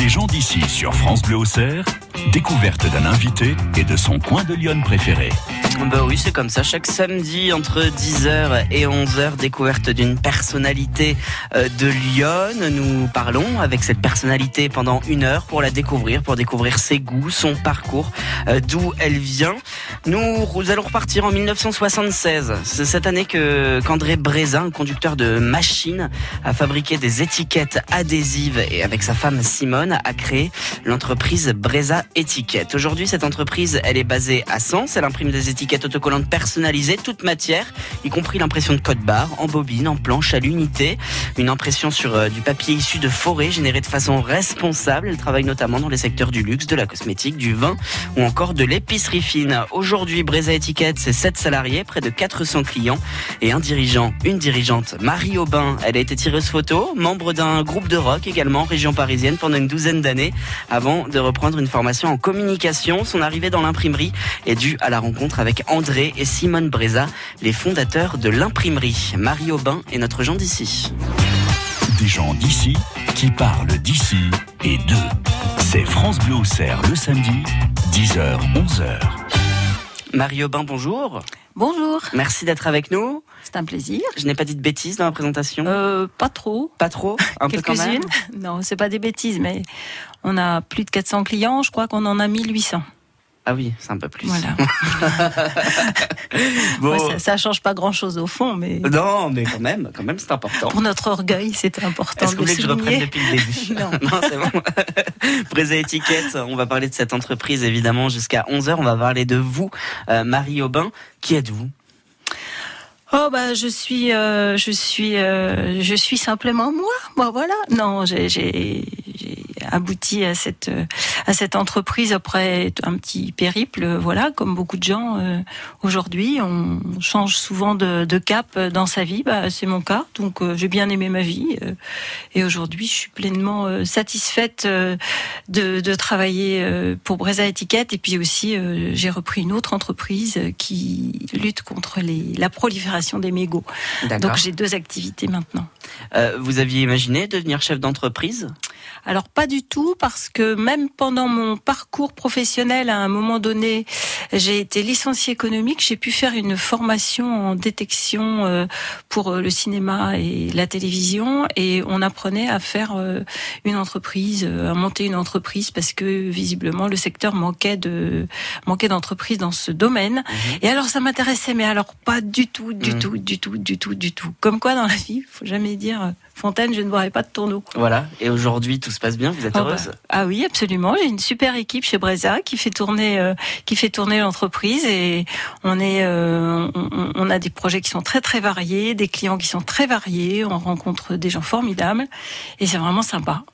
Les gens d'ici sur France Bleu Auxerre, découverte d'un invité et de son coin de Lyon préféré. Bah oui, c'est comme ça. Chaque samedi entre 10h et 11h, découverte d'une personnalité euh, de Lyon. Nous parlons avec cette personnalité pendant une heure pour la découvrir, pour découvrir ses goûts, son parcours, euh, d'où elle vient. Nous, allons repartir en 1976. C'est cette année que qu'André Brézin, conducteur de machine, a fabriqué des étiquettes adhésives et avec sa femme Simone a créé l'entreprise Breza Étiquette. Aujourd'hui, cette entreprise, elle est basée à Sens. Elle imprime des étiquettes autocollante personnalisée, toute matière, y compris l'impression de code barre, en bobine, en planche, à l'unité. Une impression sur euh, du papier issu de forêt, généré de façon responsable. Elle travaille notamment dans les secteurs du luxe, de la cosmétique, du vin ou encore de l'épicerie fine. Aujourd'hui, Breza Étiquette, c'est 7 salariés, près de 400 clients et un dirigeant, une dirigeante, Marie Aubin. Elle a été tireuse photo, membre d'un groupe de rock également, région parisienne, pendant une douzaine d'années, avant de reprendre une formation en communication. Son arrivée dans l'imprimerie est due à la rencontre avec André et Simone Breza, les fondateurs de l'imprimerie. Marie Aubin est notre Jean d'ici. Des gens d'ici qui parlent d'ici et d'eux. C'est France Bleu Auxerre le samedi, 10h, 11h. Marie Aubin, bonjour. Bonjour. Merci d'être avec nous. C'est un plaisir. Je n'ai pas dit de bêtises dans la présentation euh, Pas trop. Pas trop Un peu quand même Non, c'est pas des bêtises, mais on a plus de 400 clients. Je crois qu'on en a 1800. Ah oui, c'est un peu plus. Voilà. bon. ça, ne change pas grand chose au fond, mais. Non, mais quand même, quand même, c'est important. Pour notre orgueil, c'est important. Est-ce que vous voulez que je reprenne depuis le début Non, non c'est bon. Brésa Étiquette, on va parler de cette entreprise évidemment jusqu'à 11h. On va parler de vous, euh, Marie Aubin. Qui êtes-vous? Oh bah je suis euh, je suis euh, je suis simplement moi. Bon voilà. Non, j'ai abouti à cette à cette entreprise après un petit périple. Voilà, comme beaucoup de gens euh, aujourd'hui, on change souvent de, de, cap dans sa vie. Bah, c'est mon cas. Donc euh, j'ai bien aimé ma vie euh, et aujourd'hui je suis pleinement satisfaite de, de travailler pour Breza Étiquette et puis aussi j'ai repris une autre entreprise qui lutte contre les, la prolifération des mégots. Donc j'ai deux activités maintenant. vous aviez imaginé devenir chef d'entreprise? Alors pas du tout parce que même pendant mon parcours professionnel, à un moment donné, j'ai été licenciée économique. J'ai pu faire une formation en détection euh, pour euh, le cinéma et la télévision, et on apprenait à faire euh, une entreprise, à monter une entreprise, parce que visiblement le secteur manquait de manquait d'entreprises dans ce domaine. Mhm. Et alors ça m'intéressait, mais alors pas du tout, du mhm. tout, du tout, du tout, du tout. Comme quoi dans la vie, faut jamais dire Fontaine, je ne boirai pas de tourneau. Voilà. Et aujourd'hui, tout se passe bien. Vous êtes ah heureuse? Bah, Ah oui, absolument. J'ai une super équipe chez Breza qui fait tourner, euh, qui fait tourner l'entreprise et on est, euh, on, a des projets qui sont très très variés, des clients qui sont très variés. On rencontre des gens formidables et c'est vraiment sympa.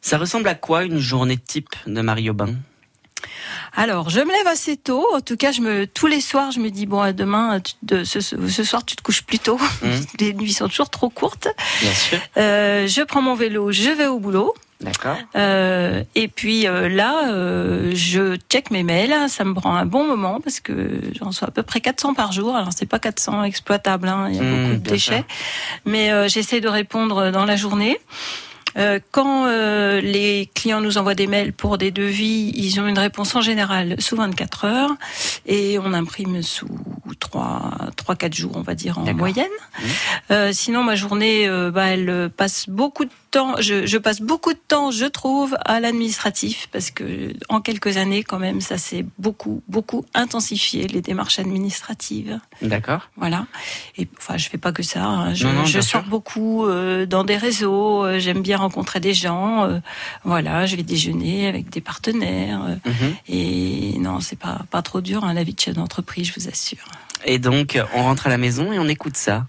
Ça ressemble à quoi une journée type de Marie Aubin? Alors, je me lève assez tôt. En tout cas, je me, tous les soirs, je me dis bon, demain, de, ce, soir, tu te couches plus tôt. Mmh. Les nuits sont toujours trop courtes. Bien sûr. Euh, je prends mon vélo, je vais au boulot. D'accord. Euh, et puis euh, là, je check mes mails. Ça me prend un bon moment parce que j'en reçois à peu près 400 par jour. Alors c'est pas 400 exploitables, hein, il y a mmh, beaucoup de déchets, mais j'essaie de répondre dans la journée. Euh, quand euh, les clients nous envoient des mails pour des devis, ils ont une réponse en général sous 24 heures et on imprime sous 3 3 4 jours, on va dire en moyenne. Mmh. Euh, sinon ma journée bah, elle passe beaucoup de temps, je, je, passe beaucoup de temps, je trouve, à l'administratif parce que en quelques années, quand même, ça s'est beaucoup, beaucoup intensifié les démarches administratives. D'accord. Voilà. Et enfin, je fais pas que ça. Hein. Je, je sors beaucoup euh, dans des réseaux. Euh, j'aime bien rencontrer des gens. Euh, voilà, je vais déjeuner avec des partenaires. Mhm. Et non, c'est pas pas trop dur hein, la vie de chef d'entreprise, je vous assure. Et donc, on rentre à la maison et on écoute ça.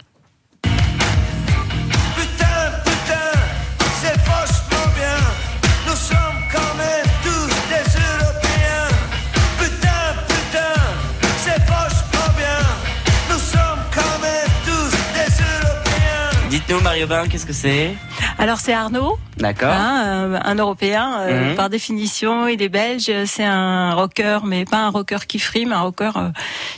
Mario Bain, qu'est-ce que c'est? Alors, c'est Arnaud. D'accord. Hein, un Européen, mhm. par définition, il est belge. C'est un rocker, mais pas un rocker qui frime, un rocker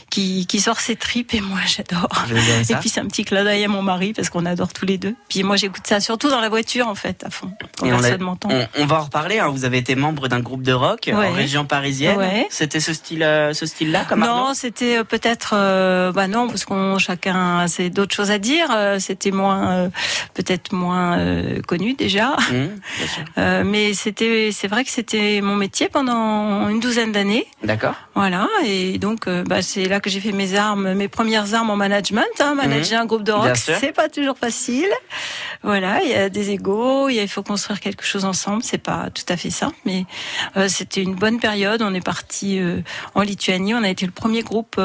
qui, qui sort ses tripes. Et moi, j'adore. Et puis c'est un petit clin d'œil à mon mari parce qu'on adore tous les deux. Puis moi, j'écoute ça surtout dans la voiture, en fait, à fond. on, on, va en reparler. Hein. Vous avez été membre d'un groupe de rock en région parisienne. C'était ce style, ce style-là, comme Non, c'était peut-être, bah non, parce qu'on chacun a d'autres choses à dire. C'était moins, peut-être moins connu déjà. Mmh, mais c'était, c'est vrai que c'était mon métier pendant une douzaine d'années. D'accord. Voilà, et donc bah, c'est là que j'ai fait mes armes, mes premières armes en management. Hein, manager mmh. un groupe de rock, c'est pas toujours facile. Voilà, il y a des égaux, il faut construire quelque chose ensemble. C'est pas tout à fait simple, mais euh, c'était une bonne période. On est parti euh, en Lituanie. On a été le premier groupe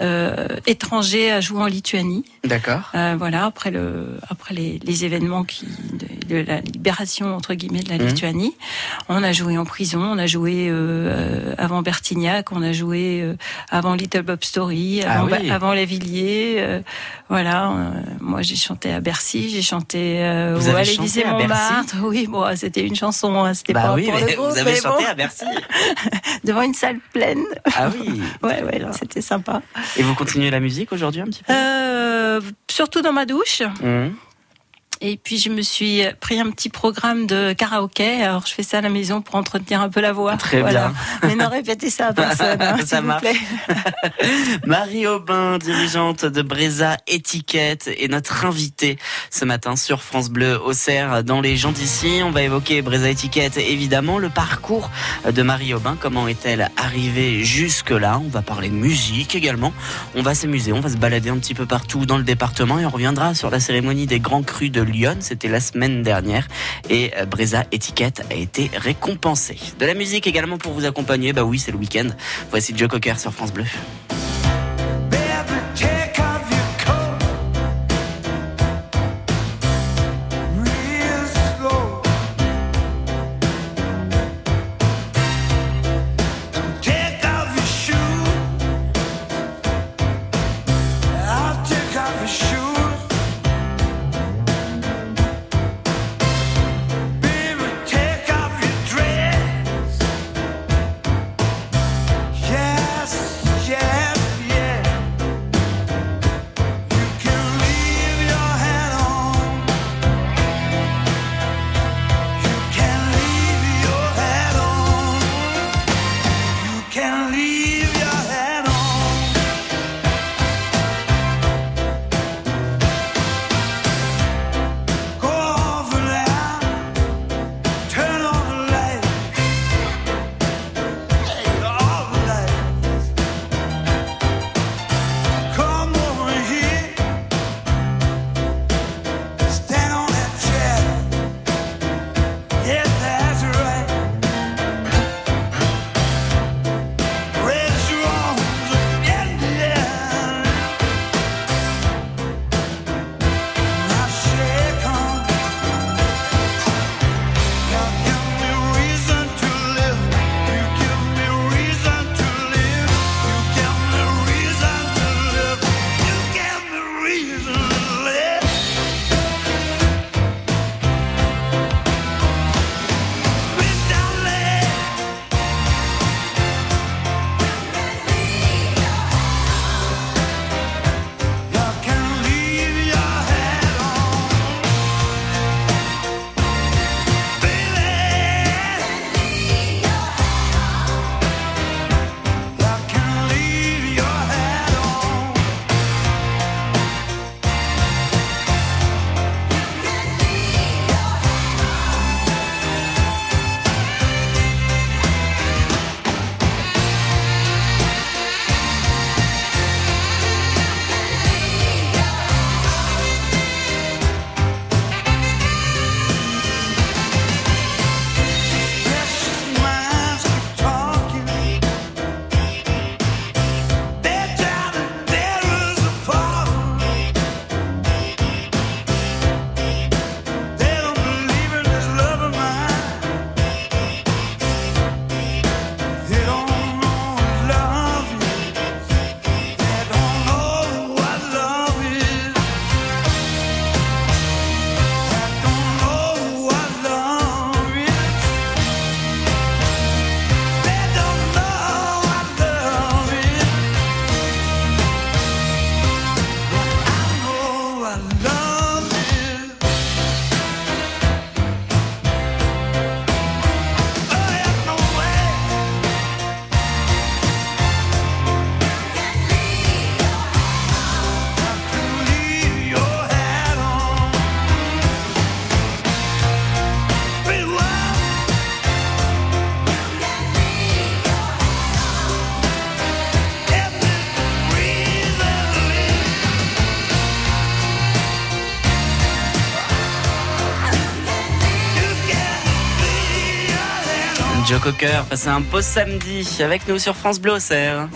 euh, étrangers à jouer en Lituanie. D'accord. Euh, voilà, après le, après les, les événements qui, de, de, la libération entre guillemets de la mmh. Lituanie, on a joué en prison, on a joué euh, avant Bertignac, on a joué euh, avant Little Bob Story, ah avant, ah oui. avant Les Villiers. Euh, voilà, euh, moi j'ai chanté à Bercy, j'ai chanté vous à l'Élysée Montmartre. Oui, bon, c'était une chanson, hein, c'était bah pas oui, pour le groupe, Vous avez chanté bon. à Bercy devant une salle pleine. Ah oui. ouais, ouais, c'était sympa. Et vous continuez la musique aujourd'hui un petit peu? Euh, Surtout dans ma douche. Mmh. Et puis je me suis pris un petit programme de karaoké. Alors je fais ça à la maison pour entretenir un peu la voix. Très voilà. bien. Mais non répétez ça à personne. Hein, ça marche. Marie Aubin, dirigeante de Breza Étiquette, est notre invitée ce matin sur France Bleu Auxerre dans les gens d'ici. On va évoquer Breza Étiquette, évidemment, le parcours de Marie Aubin. Comment est-elle arrivée jusque là On va parler musique également. On va s'amuser, on va se balader un petit peu partout dans le département et on reviendra sur la cérémonie des grands crus de Lyon. C'était la semaine dernière et euh, Breza Étiquette a été récompensé. De la musique également pour vous accompagner. Bah oui, c'est le week-end. Voici Joe Cocker sur France Bleu. Joe Cocker, passez un beau samedi avec nous sur France Bleu Auxerre.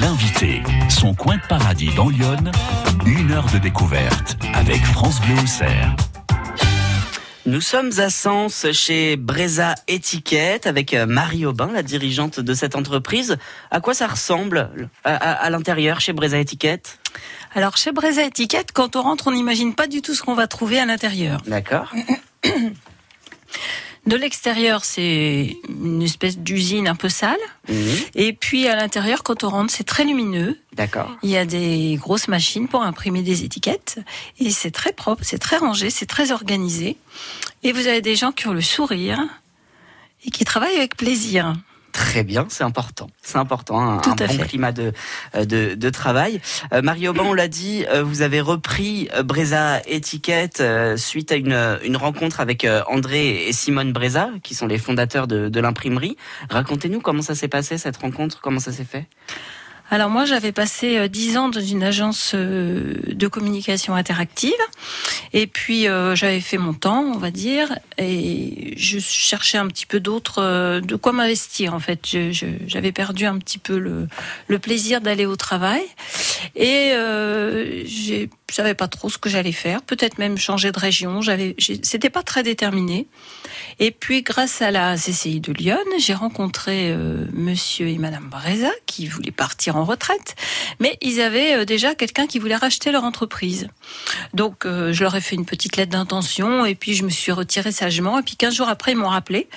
L'invité, son coin de paradis dans Lyon, une heure de découverte avec France Bleu Auxerre. Nous sommes à Sens chez Breza Étiquette avec euh, Marie Aubin, la dirigeante de cette entreprise. À quoi ça ressemble à, l'intérieur chez Breza Étiquette? Alors chez Breza Étiquette, quand on rentre, on n'imagine pas du tout ce qu'on va trouver à l'intérieur. D'accord. De l'extérieur, c'est une espèce d'usine un peu sale. Mhm. Et puis à l'intérieur, quand on rentre, c'est très lumineux. D'accord. Il y a des grosses machines pour imprimer des étiquettes. Et c'est très propre, c'est très rangé, c'est très organisé. Et vous avez des gens qui ont le sourire et qui travaillent avec plaisir. Très bien, c'est important. C'est important, un, un bon climat de, euh, de, de travail. Euh, Mario Ban, on l'a dit, euh, vous avez repris euh, Breza Étiquette suite à une, une rencontre avec André et Simone Breza, qui sont les fondateurs de, de l'imprimerie. Racontez-nous comment ça s'est passé, cette rencontre, comment ça s'est fait? Alors moi, j'avais passé euh, dix ans dans une agence euh, de communication interactive, et puis euh, j'avais fait mon temps, on va dire, et je cherchais un petit peu d'autres, de quoi m'investir en fait. J'avais perdu un petit peu le, plaisir d'aller au travail, et je savais pas trop ce que j'allais faire. Peut-être même changer de région. J'avais, c'était pas très déterminé. Et puis, grâce à la CCI de Lyon, j'ai rencontré euh, Monsieur et Madame Breza qui voulaient partir en retraite, mais ils avaient euh, déjà quelqu'un qui voulait racheter leur entreprise. Donc, euh, je leur ai fait une petite lettre d'intention et puis je me suis retirée sagement. Et puis, 15 jours après, ils m'ont rappelé.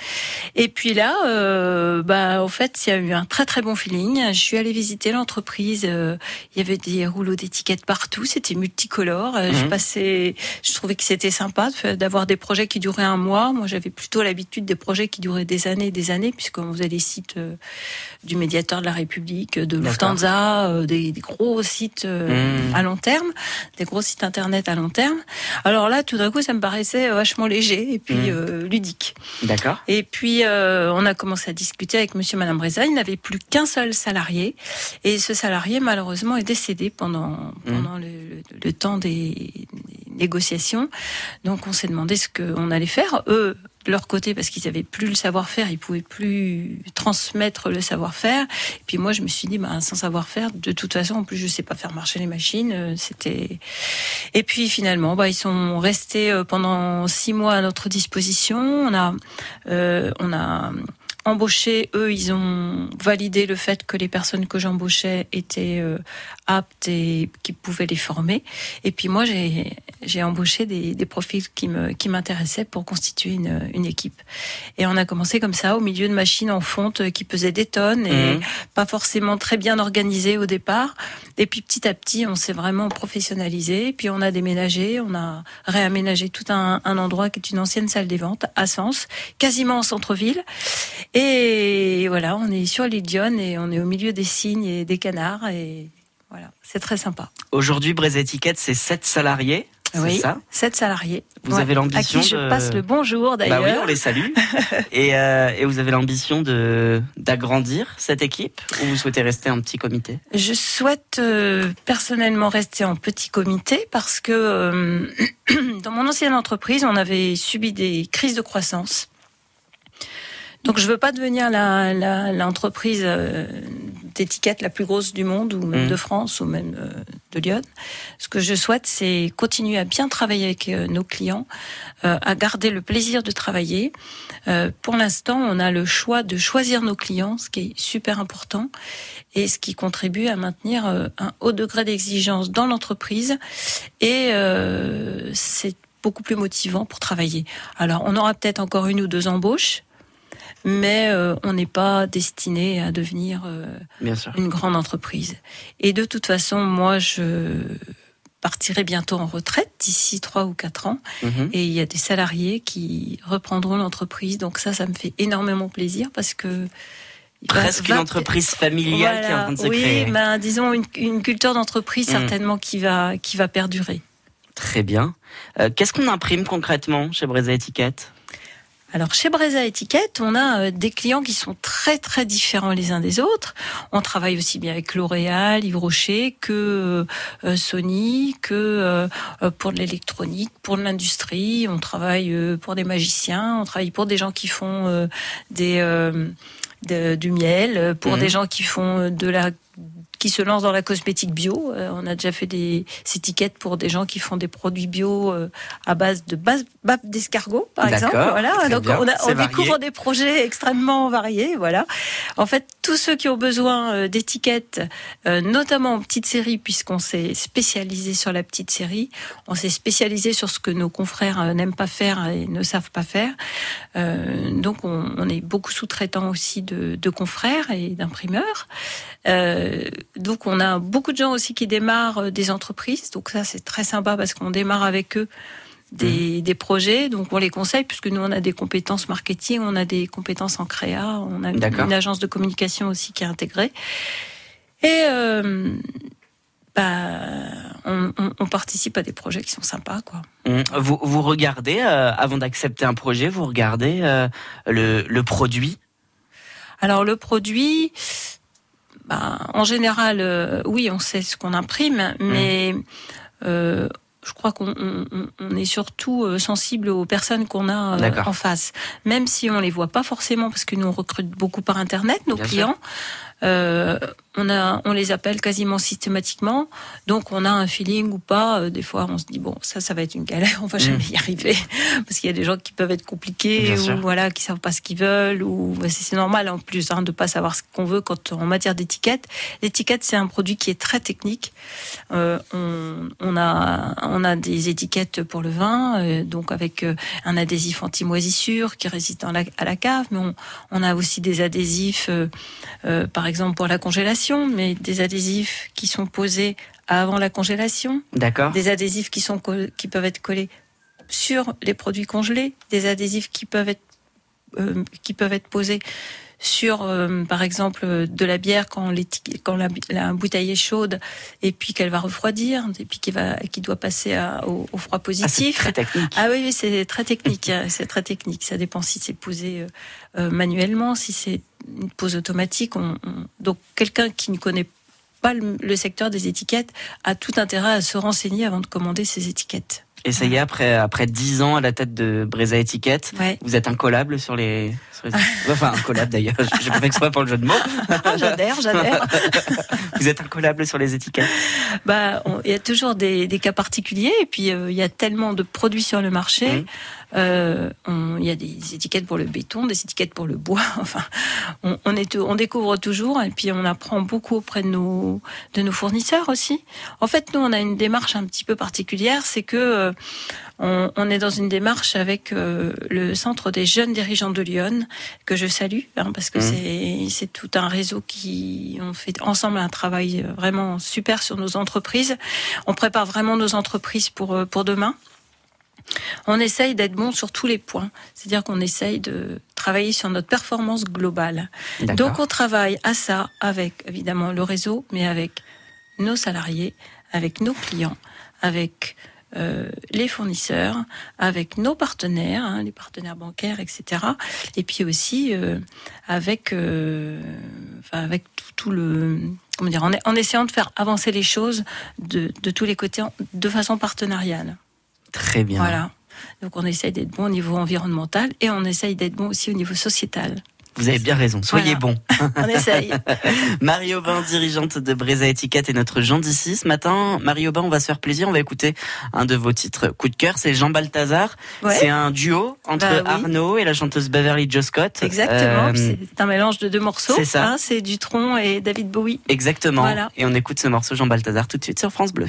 Et puis là, euh, bah, au fait, il y a eu un très très bon feeling. Je suis allée visiter l'entreprise. il y avait des rouleaux d'étiquettes partout. C'était multicolore. Je mhm. passais, je trouvais que c'était sympa d'avoir des projets qui duraient un mois. Moi, j'avais plutôt l'habitude des projets qui duraient des années et des années, puisqu'on faisait des sites euh, du médiateur de la République, de Lufthansa, euh, des, gros sites euh, mmh. à long terme, des gros sites internet à long terme. Alors là, tout d'un coup, ça me paraissait vachement léger et puis mmh. ludique. D'accord. Et puis, on a commencé à discuter avec Monsieur, Madame Breza. Il n'avait plus qu'un seul salarié, et ce salarié, malheureusement, est décédé pendant mmh. pendant le, temps des, des négociations. Donc, on s'est demandé ce qu'on allait faire. Eux de leur côté parce qu'ils avaient plus le savoir-faire, ils pouvaient plus transmettre le savoir-faire. Et puis moi, je me suis dit, bah, sans savoir-faire, de toute façon, en plus, je sais pas faire marcher les machines. Euh, c'était. Et puis finalement, bah, ils sont restés euh, pendant six mois à notre disposition. On a, euh, on a embauché, eux, ils ont validé le fait que les personnes que j'embauchais étaient euh, aptes et qui pouvaient les former. Et puis moi, j'ai j'ai embauché des, des, profils qui me qui m'intéressaient pour constituer une, une équipe. Et on a commencé comme ça, au milieu de machines en fonte qui pesaient des tonnes et mmh. pas forcément très bien organisées au départ. Et puis petit à petit, on s'est vraiment professionnalisé. Puis on a déménagé, on a réaménagé tout un, un endroit qui est une ancienne salle des ventes à Sens, quasiment en centre-ville. Et voilà, on est sur l'île et on est au milieu des cygnes et des canards et voilà, c'est très sympa. Aujourd'hui, Braise Étiquette, c'est 7 salariés. Oui, ça? 7 salariés. Vous avez l'ambition. À qui je passe le bonjour d'ailleurs. Bah oui, on les salue. et, euh, et, vous avez l'ambition de d'agrandir cette équipe ou vous souhaitez rester en petit comité? Je souhaite euh, personnellement rester en petit comité parce que euh, dans mon ancienne entreprise, on avait subi des crises de croissance. Donc je veux pas devenir l'entreprise la, euh, d'étiquette la plus grosse du monde ou même mmh. de France ou même euh, de Lyon. Ce que je souhaite, c'est continuer à bien travailler avec euh, nos clients, à garder le plaisir de travailler. pour l'instant, on a le choix de choisir nos clients, ce qui est super important et ce qui contribue à maintenir un haut degré d'exigence dans l'entreprise et c'est beaucoup plus motivant pour travailler. Alors, on aura peut-être encore une ou deux embauches mais euh, on n'est pas destiné à devenir euh, une grande entreprise. Et de toute façon, moi, je partirai bientôt en retraite d'ici trois ou quatre ans, mhm. et il y a des salariés qui reprendront l'entreprise. Donc ça, ça me fait énormément plaisir parce que presque une entreprise familiale qui est en train de se créer. Oui, ben, disons une, culture d'entreprise mhm. certainement qui va qui va perdurer. Très bien. Euh, qu'est-ce qu'on imprime concrètement chez Breza Étiquette? Alors chez Breza Étiquette, on a euh, des clients qui sont très très différents les uns des autres. On travaille aussi bien avec L'Oréal, Yves Rocher que euh, Sony, que euh, pour l'électronique, pour l'industrie. On travaille pour des magiciens, on travaille pour des gens qui font des du miel, pour mmh. des gens qui font de la qui se lancent dans la cosmétique bio. Euh, on a déjà fait des étiquettes pour des gens qui font des produits bio euh, à base de base d'escargot, par exemple. Voilà. Donc on, on découvre des projets extrêmement variés. Voilà. En fait, tous ceux qui ont besoin euh, d'étiquettes, notamment en petite série, puisqu'on s'est spécialisé sur la petite série, on s'est spécialisé sur ce que nos confrères n'aiment pas faire et ne savent pas faire. donc on, on est beaucoup sous-traitants aussi de, de confrères et d'imprimeurs. Euh, donc on a beaucoup de gens aussi qui démarrent euh, des entreprises. Donc ça c'est très sympa parce qu'on démarre avec eux des, mmh. projets. Donc on les conseille puisque nous on a des compétences marketing, on a des compétences en créa, on a une, agence de communication aussi qui est intégrée. Et euh, bah, on, participe à des projets qui sont sympas, quoi. Mmh. Vous, vous regardez avant d'accepter un projet, vous regardez le, le produit? Alors le produit, bah, en général, euh, oui, on sait ce qu'on imprime, mmh. mais euh, je crois qu'on est surtout euh, sensible aux personnes qu'on a en face, même si on les voit pas forcément parce que nous on recrute beaucoup par internet nos clients. Euh, on, a, on les appelle quasiment systématiquement, donc on a un feeling ou pas. Euh, des fois, on se dit bon, ça, ça va être une galère, on va jamais mm. y arriver, parce qu'il y a des gens qui peuvent être compliqués ou voilà, qui savent pas ce qu'ils veulent. Ou bah, c'est normal en plus hein, de pas savoir ce qu'on veut quand en matière d'étiquette. L'étiquette, c'est un produit qui est très technique. Euh, on, on, a, on a des étiquettes pour le vin, euh, donc avec euh, un adhésif anti-moisissure qui résiste à la cave, mais on, on a aussi des adhésifs, par par exemple pour la congélation, mais des adhésifs qui sont posés avant la congélation. D'accord. Des adhésifs qui sont qui peuvent être collés sur les produits congelés, des adhésifs qui peuvent être euh, qui peuvent être posés sur, euh, par exemple, de la bière quand, quand la, bouteille est chaude et puis qu'elle va refroidir et puis qui va, qui doit passer au, froid positif. Ah, très technique. Ah oui, c'est très technique. Hein, c'est très technique. Ça dépend si c'est posé euh, manuellement, si c'est une pose automatique. Donc quelqu'un qui ne connaît pas le, secteur des étiquettes a tout intérêt à se renseigner avant de commander ses étiquettes. Et ça y est, après, après 10 ans à la tête de Breza Étiquette, vous êtes incollable sur les, Enfin, incollable d'ailleurs, j'ai pas fait exprès pour le jeu de mots. j'adhère, j'adhère. vous êtes incollable sur les étiquettes Bah, il y a toujours des, des, cas particuliers et puis euh, il y a tellement de produits sur le marché. Mmh. Euh, il y a des étiquettes pour le béton, des étiquettes pour le bois. Enfin, on, on, est, on découvre toujours et puis on apprend beaucoup auprès de nos, de nos fournisseurs aussi. En fait, nous, on a une démarche un petit peu particulière, c'est que euh, on, on, est dans une démarche avec euh, le Centre des jeunes dirigeants de Lyon, que je salue, hein, parce que mmh. c'est tout un réseau qui on fait ensemble un travail vraiment super sur nos entreprises. On prépare vraiment nos entreprises pour, pour demain. On essaye d'être bon sur tous les points, c'est-à-dire qu'on essaye de travailler sur notre performance globale. Donc on travaille à ça avec évidemment le réseau, mais avec nos salariés, avec nos clients, avec euh, les fournisseurs, avec nos partenaires, hein, les partenaires bancaires, etc. Et puis aussi euh, avec, euh, avec tout, le comment dire, en, essayant de faire avancer les choses de, de tous les côtés de façon partenariale. Très bien. Voilà. Donc on essaye d'être bon au niveau environnemental et on essaye d'être bon aussi au niveau sociétal. Vous avez bien raison, soyez bon. On essaye. Marie Aubin, dirigeante de Breza Étiquette, est notre Jean d'ici ce matin. Marie Aubin, on va se faire plaisir, on va écouter un de vos titres coup de cœur, c'est Jean Balthazar. C'est un duo entre bah Arnaud et la chanteuse Beverly Jo Scott. Exactement, euh, c'est un mélange de deux morceaux. C'est ça. Hein, c'est Dutron et David Bowie. Exactement. Et on écoute ce morceau Jean Balthazar tout de suite sur France Bleu.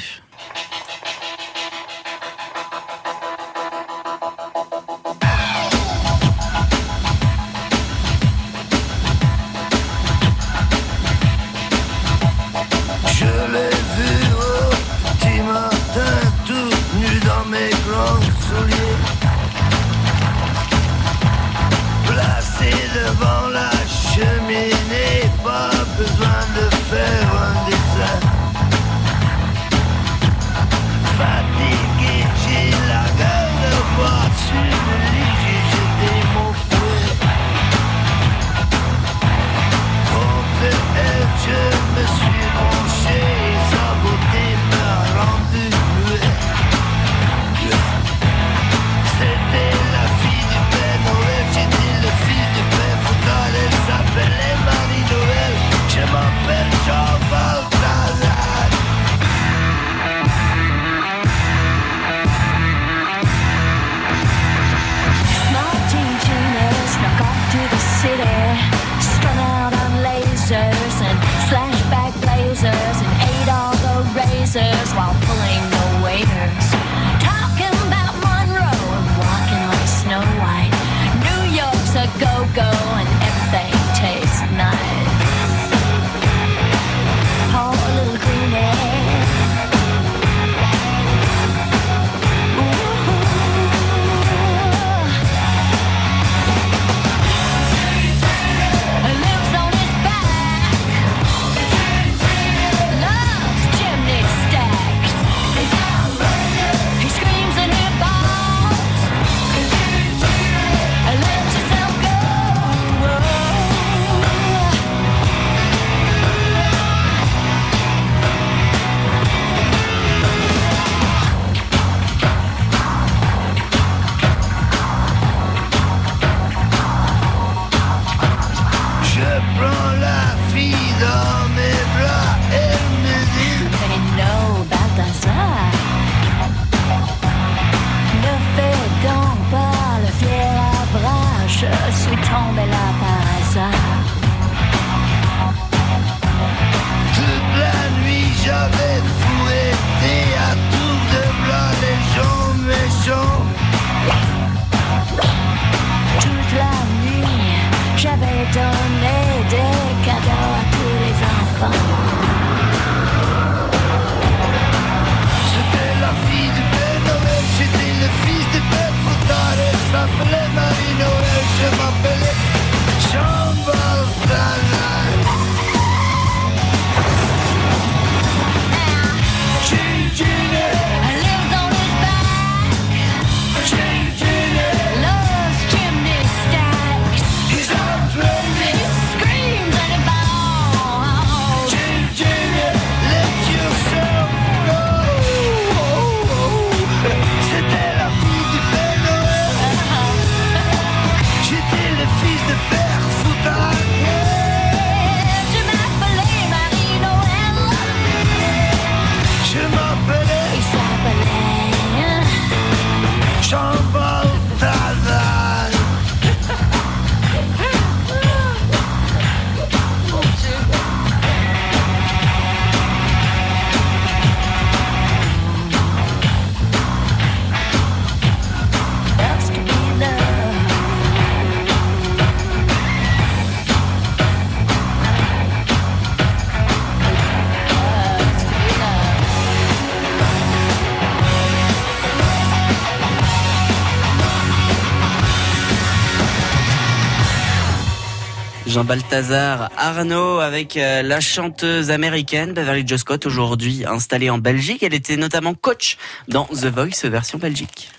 Jean Balthazar Arnaud avec euh, la chanteuse américaine Beverly Jo Scott aujourd'hui installée en Belgique. Elle était notamment coach dans The Voice version Belgique.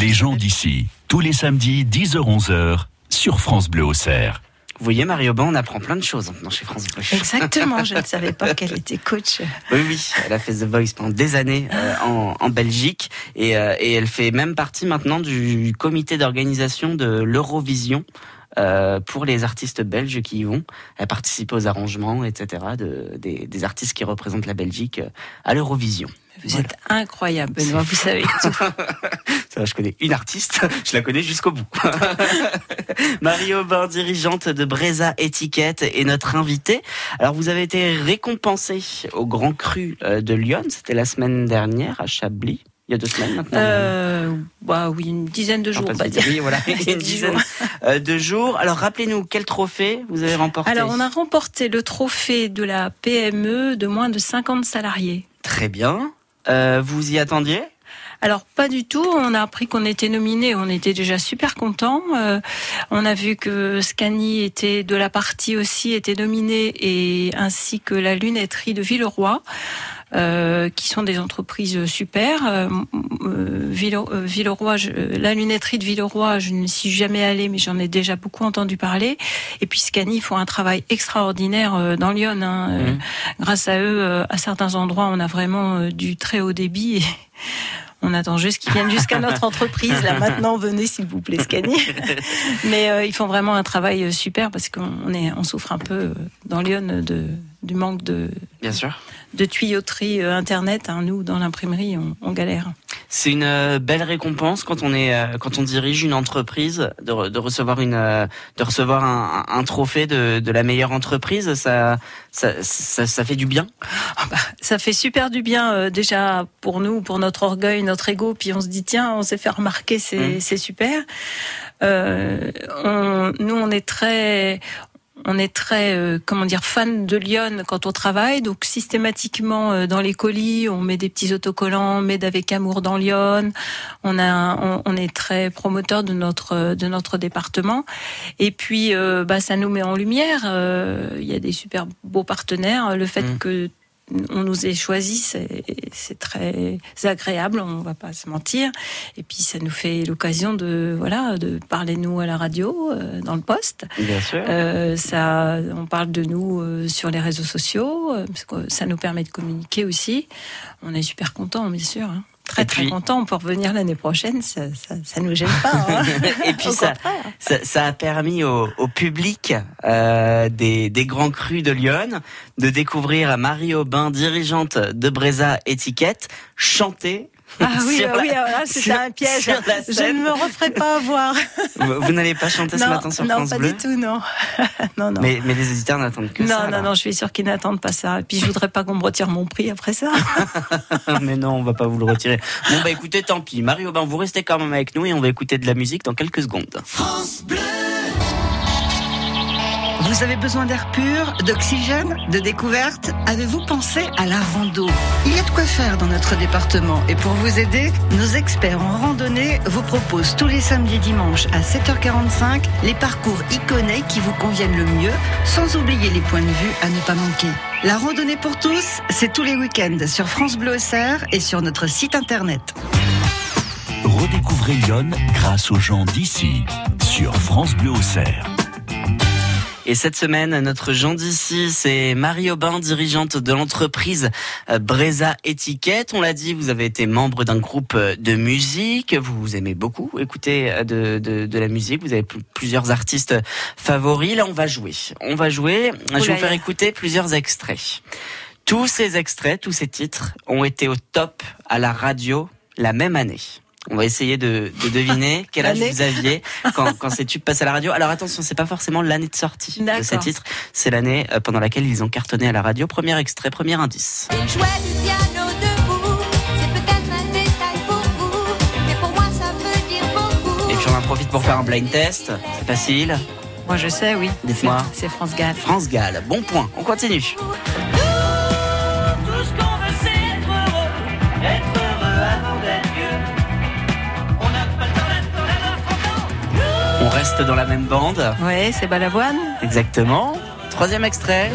Les gens d'ici, tous les samedis 10h-11h sur France Bleu Auxerre. Vous voyez, Mario Ban, on apprend plein de choses maintenant chez France Bleu. Exactement, je ne savais pas qu'elle était coach. Oui, oui, elle a fait The Voice pendant des années euh, en, Belgique et, euh, et elle fait même partie maintenant du comité d'organisation de l'Eurovision. Euh, pour les artistes belges qui y vont. Elle participe aux arrangements, etc. De, des, des artistes qui représentent la Belgique euh, à l'Eurovision. Vous êtes incroyable, Benoît, vous savez tout. Ça, je connais une artiste, je la connais jusqu'au bout. Marie Aubin, dirigeante de Breza Étiquette, est notre invitée. Alors, vous avez été récompensée au Grand Cru euh, de Lyon, c'était la semaine dernière à Chablis il y a deux semaines maintenant euh, bah Oui, une dizaine de jours. On dire. Oui, voilà, une dizaine euh, de jours. Alors rappelez-nous, quel trophée vous avez remporté Alors on a remporté le trophée de la PME de moins de 50 salariés. Très bien. Euh, vous y attendiez? Alors pas du tout. On a appris qu'on était nominé. On était déjà super contents. Euh, on a vu que Scani était de la partie aussi était nominé et ainsi que la lunetterie de Villeroy. Euh, qui sont des entreprises super. Euh, euh Villeroy, la lunetterie de Villeroy, je ne suis jamais allée, mais j'en ai déjà beaucoup entendu parler. Et puis Scani font un travail extraordinaire dans Lyon. Hein. Mmh. Grâce à eux, à certains endroits, on a vraiment du très haut débit. Et on attend juste qu'ils viennent jusqu'à notre entreprise. Là maintenant, venez s'il vous plaît, Scani. Mais ils font vraiment un travail super parce qu'on est, on souffre un peu dans Lyon de du manque de. Bien sûr de tuyauterie euh, internet. Hein. Nous, dans l'imprimerie, on, galère. C'est une euh, belle récompense quand on est euh, quand on dirige une entreprise de, de recevoir une de recevoir un, un trophée de, de, la meilleure entreprise. Ça ça, ça, ça fait du bien. Ah bah, ça fait super du bien déjà pour nous, pour notre orgueil, notre ego. Puis on se dit tiens, on s'est fait remarquer, c'est mmh. super. on, nous, on est très on est très, euh, comment dire, fan de Lyon quand on travaille. Donc systématiquement euh, dans les colis, on met des petits autocollants, on met avec amour dans Lyon. On a, on, est très promoteur de notre de notre département. Et puis, euh, bah, ça nous met en lumière. Il y a des super beaux partenaires. Le fait mmh. que on nous ait choisi, c'est très agréable, on va pas se mentir. Et puis ça nous fait l'occasion de voilà de parler nous à la radio, euh, dans le poste. Bien sûr. Euh, ça, on parle de nous euh, sur les réseaux sociaux, parce que ça nous permet de communiquer aussi. On est super content, bien sûr. Hein très très content pour revenir l'année prochaine, ça, ça, nous gêne pas. Hein. et puis ça, ça, a permis au, public euh, des, des grands crus de Lyon de découvrir Marie Aubin, dirigeante de Breza Étiquette, chanter ah oui, oui, c'était un piège. Je ne me referai pas avoir. Vous, n'allez pas chanter ce matin sur France Bleu Non, pas du tout, non. non, non. Mais, mais, les éditeurs n'attendent que ça. Non, non, non, je suis sûre qu'ils n'attendent pas ça. Et puis je voudrais pas qu'on me retire mon prix après ça. mais non, on va pas vous le retirer. Bon bah écoutez, tant pis. Marie Aubin, vous restez quand même avec nous et on va écouter de la musique dans quelques secondes. France Bleu Vous avez besoin d'air pur, d'oxygène, de découverte Avez-vous pensé à la rando? Il y a de quoi faire dans notre département et pour vous aider, nos experts en randonnée vous proposent tous les samedis et dimanches à 7h45 les parcours iconés qui vous conviennent le mieux, sans oublier les points de vue à ne pas manquer. La randonnée pour tous, c'est tous les week-ends sur France Bleu Auxerre et sur notre site internet. Redécouvrez Lyon grâce aux gens d'ici sur France Bleu Auxerre. Et cette semaine, notre Jean d'ici, c'est Marie Aubin, dirigeante de l'entreprise euh, Breza Étiquette. On l'a dit, vous avez été membre d'un groupe euh, de musique. Vous aimez beaucoup écouter euh, de, de, de la musique. Vous avez plusieurs artistes favoris. Là, on va jouer. On va jouer. Je vais vous faire écouter plusieurs extraits. Tous ces extraits, tous ces titres ont été au top à la radio la même année. On va essayer de, de deviner quel âge vous aviez quand, quand ces tubes passaient à la radio. Alors attention, c'est pas forcément l'année de sortie de ces titres, c'est l'année euh, pendant laquelle ils ont cartonné à la radio. Premier extrait, premier indice. Et puis on en profite pour faire un blind test. C'est facile. Moi je sais, oui. Dites-moi. C'est France Gall. France Gall. Bon point. On continue. On reste dans la même bande. Oui, c'est Balavoine. Exactement. Troisième extrait.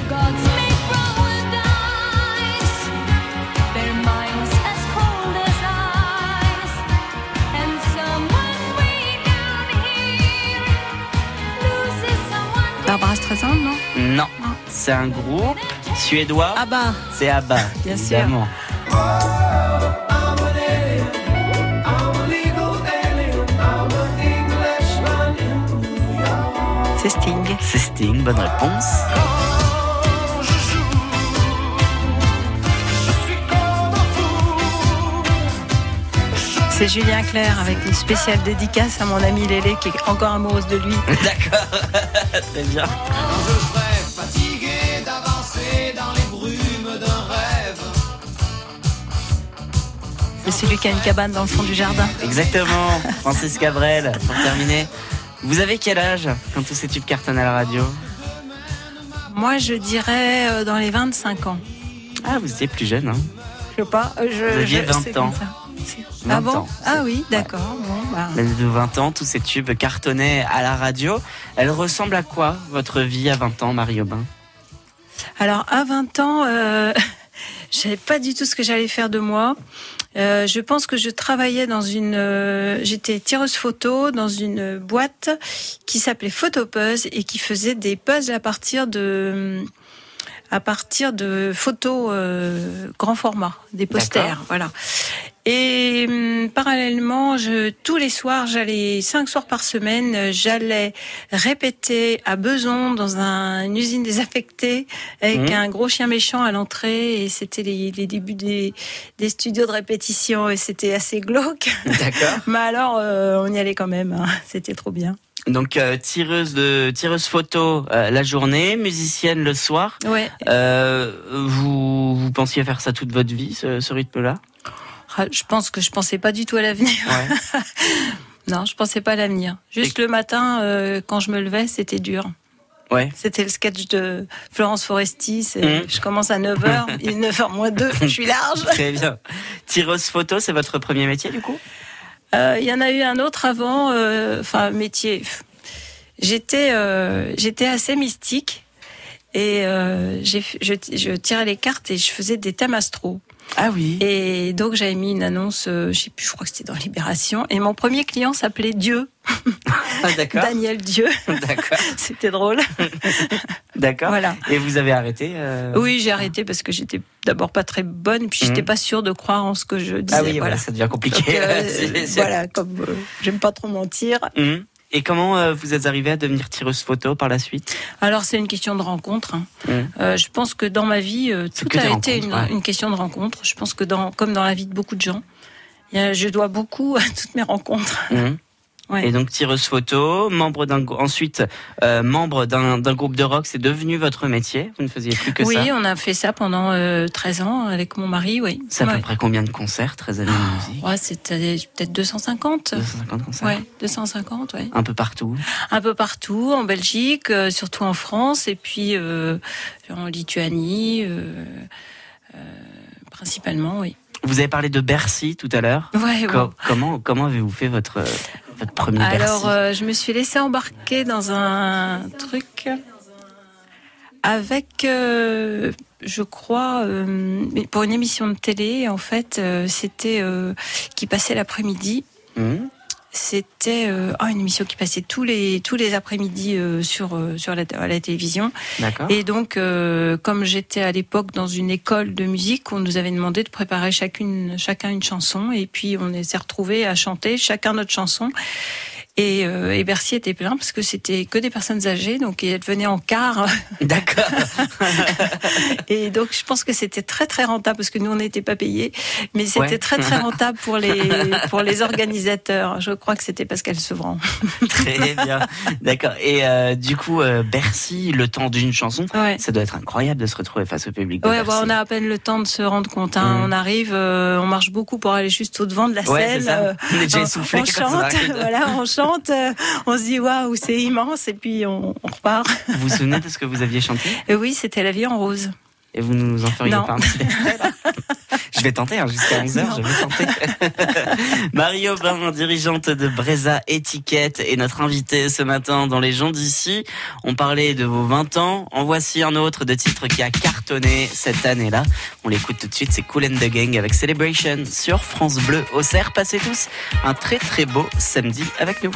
Barbara Streisand, non? Non. C'est un groupe suédois. Abba. C'est Abba, Bien évidemment. C'est Sting. C'est Sting, bonne réponse. C'est Julien Clerc avec une spéciale dédicace à mon ami Lélé qui est encore amoureuse de lui. D'accord, très bien. Quand je serai fatigué d'avancer dans les brumes d'un rêve. C'est celui qui a une cabane dans le fond du jardin. Exactement, Francis Cabrel, pour terminer. Vous avez quel âge quand tous ces tubes cartonnent à la radio Moi, je dirais euh, dans les 25 ans. Ah, vous étiez plus jeune, hein Je sais pas. Je, vous aviez 20 ans. 20 ah bon Ah oui, d'accord. Bon, bah. de 20 ans, tous ces tubes cartonnaient à la radio. Elle ressemble à quoi votre vie à 20 ans, Marie Aubin? Alors à 20 ans, euh, je savais pas du tout ce que j'allais faire de moi. Euh, je pense que je travaillais dans une, euh, j'étais tireuse photo dans une boîte qui s'appelait Photopuzz et qui faisait des puzzles à partir de à partir de photos euh, grand format, des posters, voilà. Et hum, parallèlement, je, tous les soirs, j'allais cinq soirs par semaine, j'allais répéter à Beson dans un, une usine désaffectée avec mmh. un gros chien méchant à l'entrée. Et c'était les, les, débuts des, des, studios de répétition et c'était assez glauque. D'accord. Mais alors, euh, on y allait quand même. Hein. C'était trop bien. Donc euh, tireuse de tireuse photo euh, la journée, musicienne le soir. Ouais. Euh, vous vous pensiez faire ça toute votre vie, ce, ce rythme-là? Je pense que je pensais pas du tout à l'avenir. Ouais. non, je pensais pas à l'avenir. Juste Et... le matin, euh, quand je me levais, c'était dur. Ouais. C'était le sketch de Florence Foresti. Mmh. Je commence à 9h, il est 9h moins 2, je suis large. Très bien. Tireuse photo, c'est votre premier métier du coup? Euh, il y en a eu un autre avant, euh, enfin métier. J'étais, euh, assez mystique et je, je, tirais les cartes et je faisais des thèmes astro. Ah oui. Et donc j'avais mis une annonce, je sais plus, je crois que c'était dans Libération. Et mon premier client s'appelait Dieu. Ah, d'accord. Daniel Dieu. D'accord. c'était drôle. d'accord. Voilà. Et vous avez arrêté euh... Oui, j'ai arrêté parce que j'étais d'abord pas très bonne, puis j'étais mmh. pas sûre de croire en ce que je disais. Ah oui, voilà, ça devient compliqué. Donc, euh, voilà, comme euh, j'aime pas trop mentir. Mmh. Et comment euh, vous êtes arrivée à devenir tireuse photo par la suite? Alors c'est une question de rencontre. Hein. Mmh. Euh, je pense que dans ma vie, euh, tout a été une, ouais. une, question de rencontre. Je pense que dans, comme dans la vie de beaucoup de gens, je dois beaucoup à toutes mes rencontres. Mmh. Et donc tireuse photo, membre d'un ensuite euh, membre d'un groupe de rock, c'est devenu votre métier. Vous ne faisiez plus que ça. Oui, on a fait ça pendant 13 ans avec mon mari. Oui. C'est à peu près combien de concerts, 13 années de musique? ouais, C'était peut-être 250. 250 concerts. Ouais, 250. Ouais. Un peu partout. Un peu partout, en Belgique, surtout en France, et puis en Lituanie, principalement, oui. Vous avez parlé de Bercy tout à l'heure. Ouais, Comment comment avez-vous fait votre votre premier Alors, Bercy Alors, euh, je me suis laissée embarquer dans un truc avec, euh, je crois, euh, pour une émission de télé. En fait, c'était qui passait l'après-midi. Mmh c'était euh, oh, une émission qui passait tous les tous les après-midi euh, sur euh, sur la, à la télévision. Et donc, comme j'étais à l'époque dans une école de musique, on nous avait demandé de préparer chacune chacun une chanson, et puis on s'est retrouvés à chanter chacun notre chanson. Et, euh, et, Bercy était plein parce que c'était que des personnes âgées, donc elles venaient en car. D'accord. et donc je pense que c'était très très rentable parce que nous on n'était pas payés, mais c'était très très rentable pour les pour les organisateurs. Je crois que c'était Pascal Sevran. très bien, d'accord. Et euh, du coup euh, Bercy, le temps d'une chanson, ça doit être incroyable de se retrouver face au public. ouais, bah, on a à peine le temps de se rendre compte. Hein. Mm. On arrive, on marche beaucoup pour aller juste au devant de la scène. Ça. on est déjà essoufflé. On chante, voilà, on chante on se dit waouh, c'est immense, et puis on, repart. Vous vous souvenez de ce que vous aviez chanté? Euh, Oui, c'était La vie en rose. Et vous nous en feriez pas un petit Je vais tenter, hein, jusqu'à 11h, je vais tenter. Marie Aubin, dirigeante de Breza Étiquette, est notre invitée ce matin dans Les gens d'ici. On parlait de vos 20 ans. En voici un autre de titre qui a cartonné cette année-là. On l'écoute tout de suite, c'est Cool and the Gang avec Celebration sur France Bleu. Au cerf, passez tous un très très beau samedi avec nous.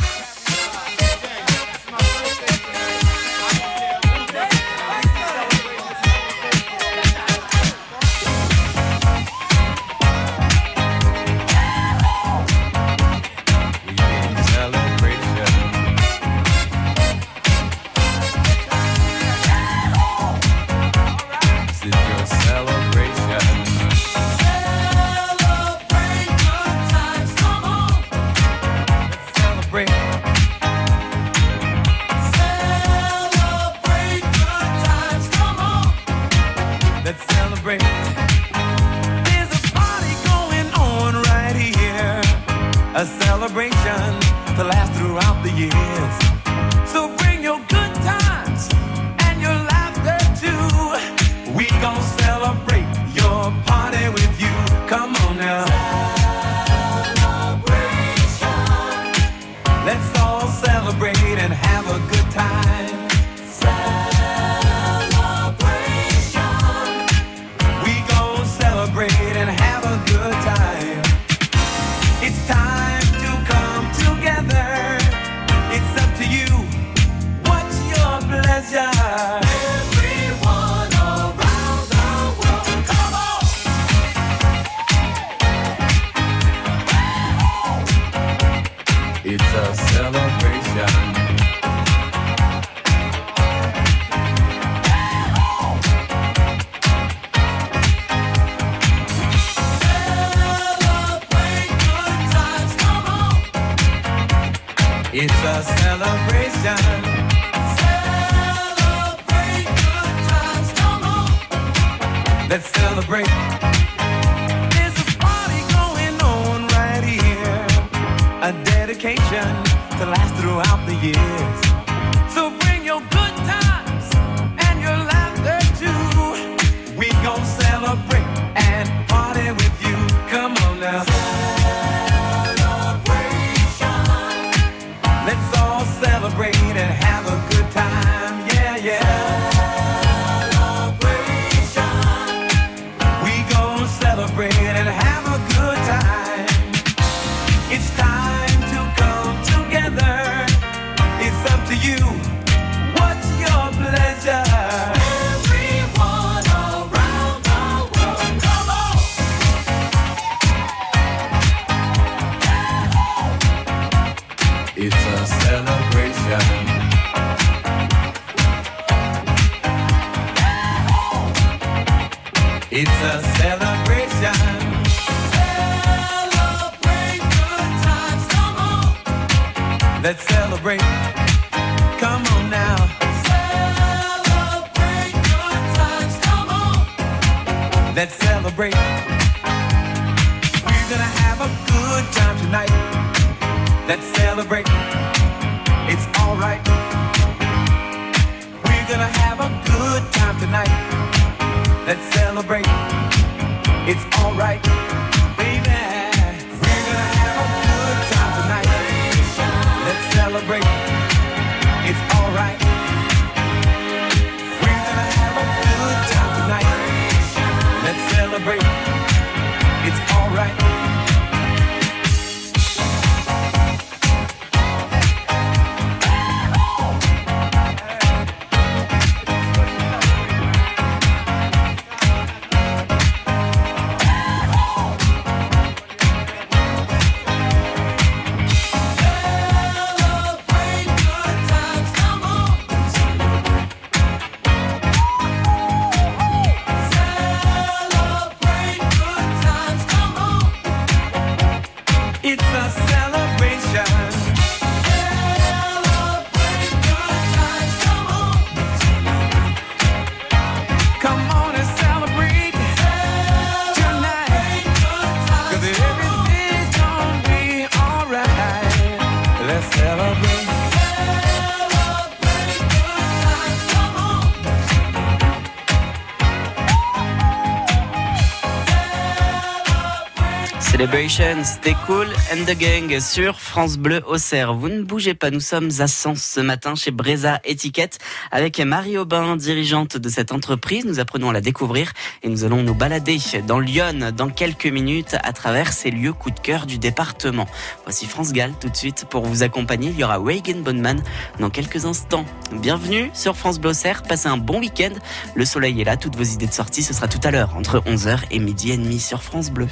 Revolution, c'était cool, and the gang sur France Bleu Auxerre. Vous ne bougez pas, nous sommes à Sens ce matin chez Breza Étiquette avec Marie Aubin, dirigeante de cette entreprise. Nous apprenons à la découvrir et nous allons nous balader dans Lyon dans quelques minutes à travers ces lieux coup de cœur du département. Voici France Gall tout de suite pour vous accompagner. Il y aura Wagen Bonman dans quelques instants. Bienvenue sur France Bleu Auxerre, passez un bon week-end. Le soleil est là, toutes vos idées de sortie, ce sera tout à l'heure entre 11h et midi et demi sur France Bleu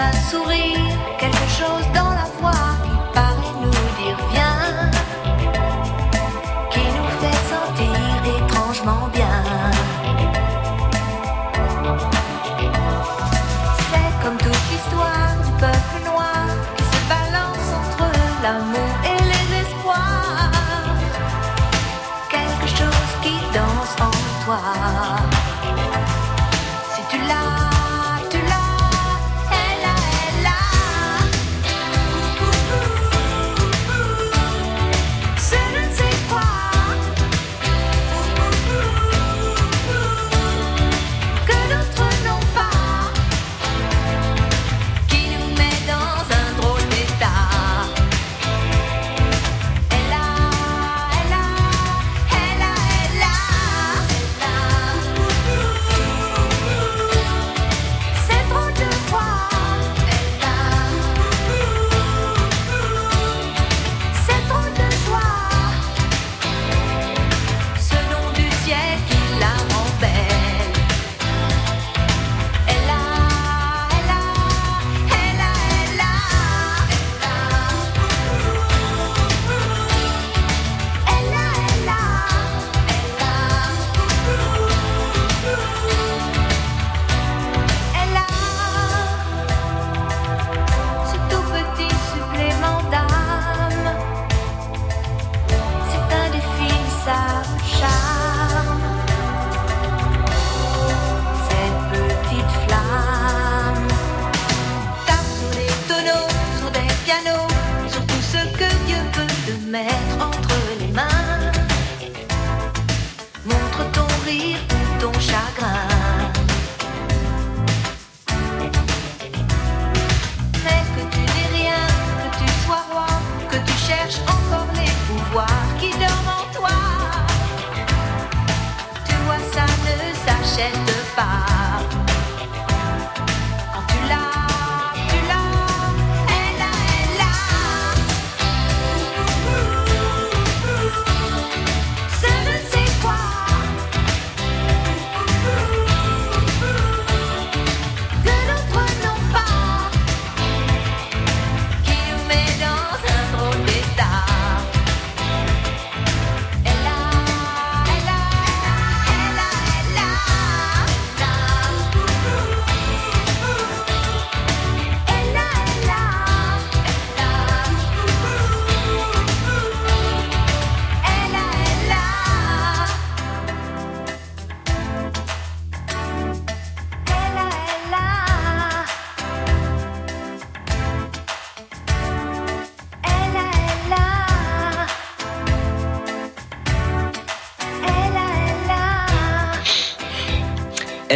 la souris.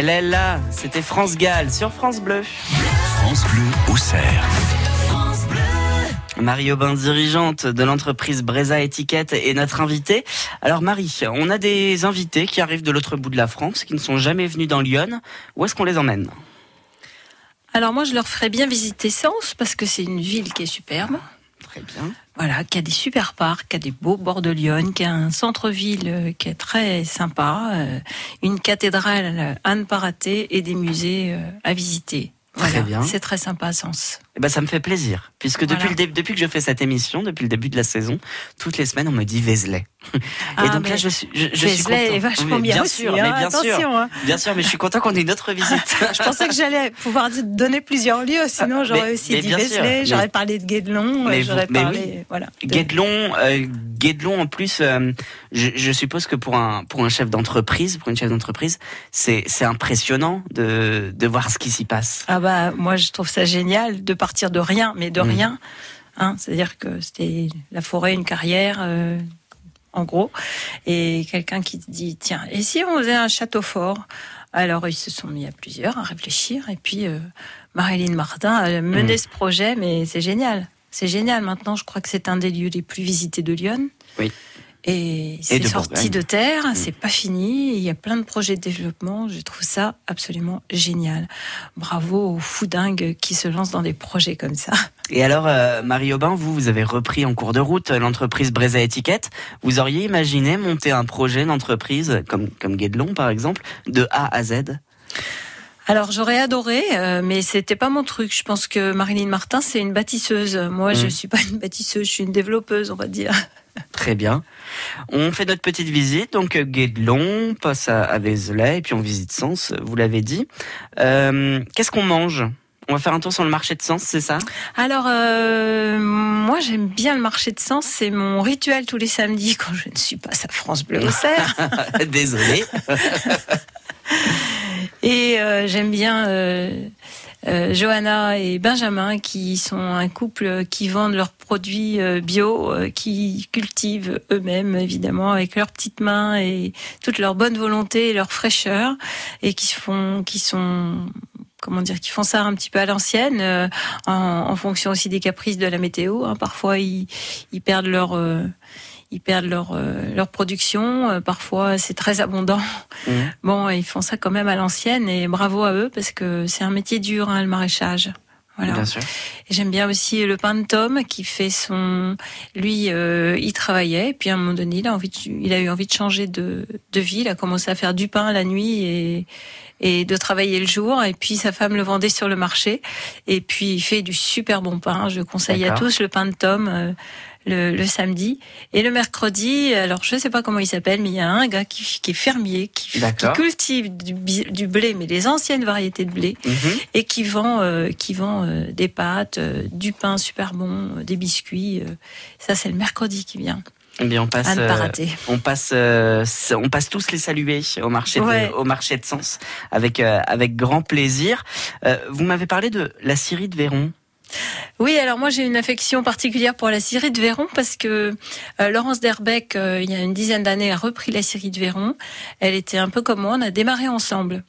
Elle est là, c'était France Gall sur France Bleu. France Bleu au cerf. Marie Aubin, dirigeante de l'entreprise Breza Étiquette, est notre invitée. Alors Marie, on a des invités qui arrivent de l'autre bout de la France, qui ne sont jamais venus dans Lyon. Où est-ce qu'on les emmène? Alors moi, je leur ferais bien visiter Sens parce que c'est une ville qui est superbe. Très bien. Voilà, qui a des super parcs, qui a des beaux bords de Lyon, qui a un centre-ville euh, qui est très sympa, euh, une cathédrale euh, à ne pas rater et des musées à visiter. Très Voilà, bien. c'est très sympa à Sens. Eh ben, ça me fait plaisir, puisque depuis, le dé- depuis que je fais cette émission, depuis le début de la saison, toutes les semaines, on me dit Vézelay. Et Ah, donc là, je suis, je, je suis Vézelay content. est vachement bien, bien aussi, sûr, hein, mais bien sûr, hein. bien sûr, mais je suis content qu'on ait une autre visite. Je pensais que j'allais pouvoir donner plusieurs lieux, sinon Ah, j'aurais mais- aussi mais dit Vézelay, mais- j'aurais parlé de Guédelon, euh, vous- j'aurais parlé, oui. voilà. de- Guédelon, euh, Guédelon en plus, euh, je, je suppose que pour un pour un chef d'entreprise, pour une chef d'entreprise, c'est c'est impressionnant de de voir ce qui s'y passe. Ah bah moi je trouve ça génial de partir de rien, mais de Mm. rien. Hein, C'est-à-dire que c'était la forêt, une carrière, euh, en gros, et quelqu'un qui dit tiens, et si on faisait un château fort? Alors ils se sont mis à plusieurs à réfléchir, et puis euh, Marilyn Martin a mené Mm. ce projet, mais c'est génial. C'est génial. Maintenant, je crois que c'est un des lieux les plus visités de Lyon. Oui. Et c'est sorti de terre, Mm. c'est pas fini. Il y a plein de projets de développement. Je trouve ça absolument génial. Bravo aux fous dingues qui se lancent dans des projets comme ça. Et alors, euh, Marie Aubin, vous, vous avez repris en cours de route l'entreprise Breza Étiquette. Vous auriez imaginé monter un projet d'entreprise, comme, comme Guédelon par exemple, de A à Z? Alors j'aurais adoré, euh, mais c'était pas mon truc. Je pense que Marilyn Martin c'est une bâtisseuse. Moi, je Mm. suis pas une bâtisseuse, je suis une développeuse, on va dire. Très bien. On fait notre petite visite, donc Guédelon, passe à, à Vézelay, et puis on visite Sens, vous l'avez dit. Euh, Qu'est-ce qu'on mange? On va faire un tour sur le marché de Sens, c'est ça? Alors euh, moi j'aime bien le marché de Sens, c'est mon rituel tous les samedis quand je ne suis pas à France Bleu au cerf. Désolé. Et euh, j'aime bien Johanna et Benjamin qui sont un couple qui vendent leurs produits euh, bio, euh, qui cultivent eux-mêmes évidemment avec leurs petites mains et toute leur bonne volonté et leur fraîcheur et qui font, qui sont comment dire, qui font ça un petit peu à l'ancienne, euh, en, fonction aussi des caprices de la météo. hein. Parfois, ils, perdent leur, euh, ils perdent leur, euh, leur production. Euh, parfois, c'est très abondant. Mhm. Bon, ils font ça quand même à l'ancienne et bravo à eux parce que c'est un métier dur, hein, le maraîchage. Voilà. Bien sûr. Et J'aime bien aussi le pain de Tom qui fait son. Lui, euh, il travaillait, et puis à un moment donné, il a, envie de... il a eu envie de changer de, de vie. Il a commencé à faire du pain la nuit et, et de travailler le jour. Et puis sa femme le vendait sur le marché. Et puis il fait du super bon pain. Je conseille à tous le pain de Tom. Le, le samedi et le mercredi, alors je sais pas comment il s'appelle, mais il y a un gars qui, qui est fermier, qui, qui cultive du, du blé, mais les anciennes variétés de blé, Mhm. et qui vend, euh, qui vend euh, des pâtes, euh, du pain super bon, euh, des biscuits. euh. ça, c'est le mercredi qui vient. Eh bien, on passe, À ne pas euh, rater. on passe, euh, on passe tous les saluer au marché, Ouais. de, au marché de Sens avec euh, avec grand plaisir. Euh, vous m'avez parlé de la Syrie de Véron. Oui, alors moi j'ai une affection particulière pour la Syrie de Véron parce que euh, Laurence Derbeck, euh, il y a une dizaine d'années, a repris la Syrie de Véron. Elle était un peu comme moi, on a démarré ensemble.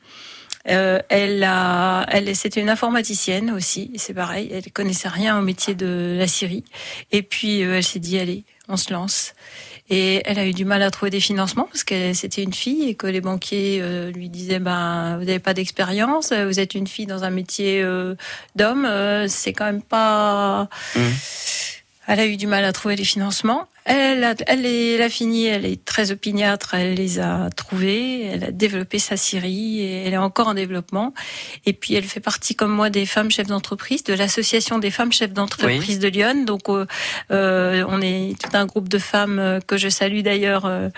Euh, elle a, c'était une informaticienne aussi, c'est pareil, elle connaissait rien au métier de la Syrie. Et puis elle s'est dit allez, on se lance. Et elle a eu du mal à trouver des financements parce que c'était une fille et que les banquiers euh, lui disaient ben vous n'avez pas d'expérience, vous êtes une fille dans un métier euh, d'homme, euh, c'est quand même pas. Mhm. Elle a eu du mal à trouver les financements. Elle a, elle, est, elle a fini, elle est très opiniâtre, elle les a trouvés, elle a développé sa Syrie et elle est encore en développement. Et puis elle fait partie, comme moi, des femmes chefs d'entreprise, de l'association des femmes chefs d'entreprise de Lyon. Donc euh, euh, on est tout un groupe de femmes euh, que je salue d'ailleurs. euh,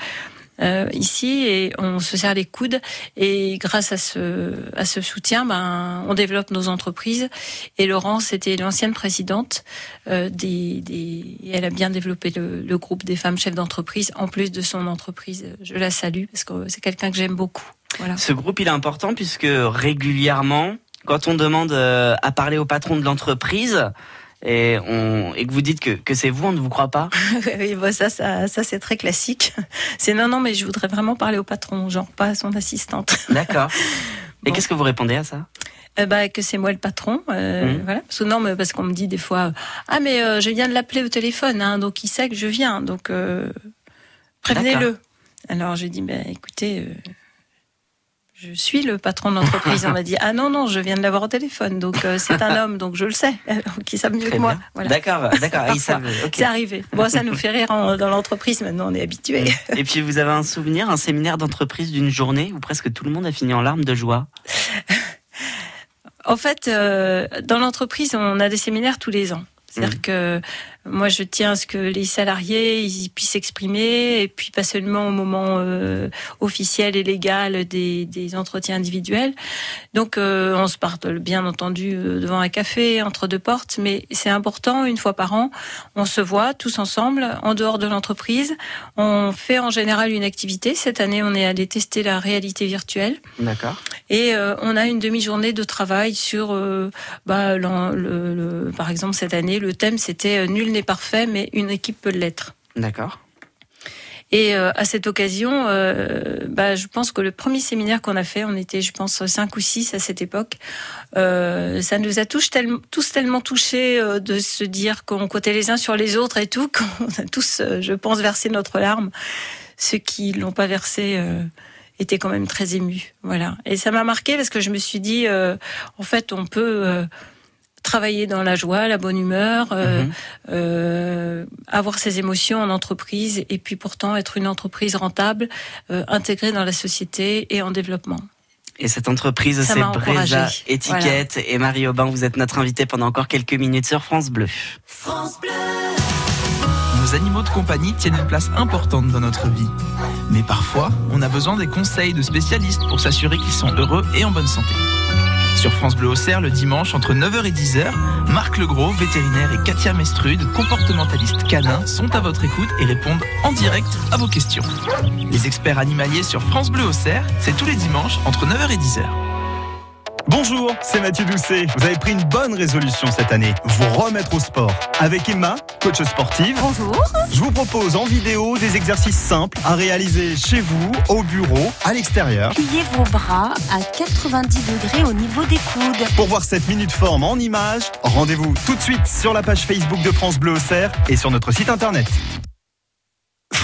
euh, ici et on se serre les coudes. Et grâce à ce à ce soutien ben on développe nos entreprises. Et Laurence était l'ancienne présidente euh, des, des elle a bien développé le, le groupe des femmes chefs d'entreprise en plus de son entreprise. Je la salue parce que c'est quelqu'un que j'aime beaucoup. Voilà. Ce groupe il est important puisque régulièrement, quand on demande euh, à parler au patron de l'entreprise et, on, et que vous dites que, que c'est vous, on ne vous croit pas. oui, bon, ça, ça, ça c'est très classique. C'est non, non, mais je voudrais vraiment parler au patron, genre pas à son assistante. D'accord. Et Bon. qu'est-ce que vous répondez à ça? Euh, bah, que c'est moi le patron, euh, voilà. Parce que non, mais parce qu'on me dit des fois, ah mais euh, je viens de l'appeler au téléphone, hein, donc il sait que je viens, donc euh, prévenez-le. Alors j'ai dit, ben écoutez, je suis le patron de l'entreprise. On m'a dit, ah non non, je viens de l'avoir au téléphone, donc euh, c'est un homme, donc je le sais, ils savent mieux Très que moi. Voilà. D'accord, d'accord. Ah, ils savent. C'est arrivé. Bon, ça nous fait rire en- dans l'entreprise. Maintenant, on est habitué. Et puis vous avez un souvenir, un séminaire d'entreprise d'une journée où presque tout le monde a fini en larmes de joie? En fait, euh, dans l'entreprise, on a des séminaires tous les ans. C'est-à-dire Mhm. que moi, je tiens à ce que les salariés ils puissent s'exprimer, et puis pas seulement au moment euh, officiel et légal des, des entretiens individuels. Donc, euh, on se parle bien entendu euh, devant un café, entre deux portes, mais c'est important, une fois par an, on se voit tous ensemble, en dehors de l'entreprise. On fait en général une activité. Cette année, on est allé tester la réalité virtuelle. D'accord. Et euh, on a une demi-journée de travail sur, bah, l'en- le, le- par exemple cette année, le thème c'était Nul n'est parfait, mais une équipe peut l'être. D'accord. Et euh, à cette occasion, euh, bah, je pense que le premier séminaire qu'on a fait, on était, je pense, cinq ou six à cette époque. euh, ça nous a tous, tellement, tous tellement touchés de se dire qu'on comptait les uns sur les autres et tout, qu'on a tous, je pense, versé notre larme. Ceux qui l'ont pas versé étaient quand même très émus. Voilà. Et ça m'a marqué parce que je me suis dit, en fait, on peut travailler dans la joie, la bonne humeur, euh, Mhm. euh, avoir ses émotions en entreprise et puis pourtant être une entreprise rentable, euh, intégrée dans la société et en développement. Et cette entreprise, c'est Breza. Étiquette. Et Marie Aubin, vous êtes notre invitée pendant encore quelques minutes sur France Bleu. Nos animaux de compagnie tiennent une place importante dans notre vie. Mais parfois, on a besoin des conseils de spécialistes pour s'assurer qu'ils sont heureux et en bonne santé. Sur France Bleu Auxerre, le dimanche, entre 9h et 10h, Marc Legros, vétérinaire, et Katia Mestrude, comportementaliste canin, sont à votre écoute et répondent en direct à vos questions. Les experts animaliers sur France Bleu Auxerre, c'est tous les dimanches, entre 9h et 10h. Bonjour, c'est Mathieu Doucet. Vous avez pris une bonne résolution cette année, vous remettre au sport. Avec Emma, coach sportive, Bonjour. je vous propose en vidéo des exercices simples à réaliser chez vous, au bureau, à l'extérieur. Pliez vos bras à 90 degrés au niveau des coudes. Pour voir cette minute forme en images, rendez-vous tout de suite sur la page Facebook de France Bleu Auxerre et sur notre site internet.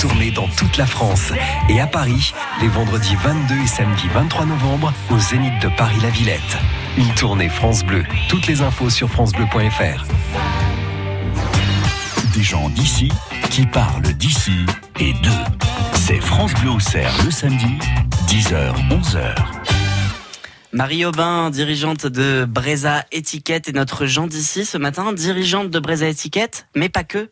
Tournée dans toute la France et à Paris, les vendredis 22 et samedi 23 novembre, au Zénith de Paris-La Villette. Une tournée France Bleu. Toutes les infos sur francebleu.fr. Des gens d'ici qui parlent d'ici et d'eux. C'est France Bleu Auxerre le samedi, 10h, 11h. Marie Aubin, dirigeante de Breza Étiquette, et notre Jean d'ici ce matin, dirigeante de Breza Étiquette, mais pas que.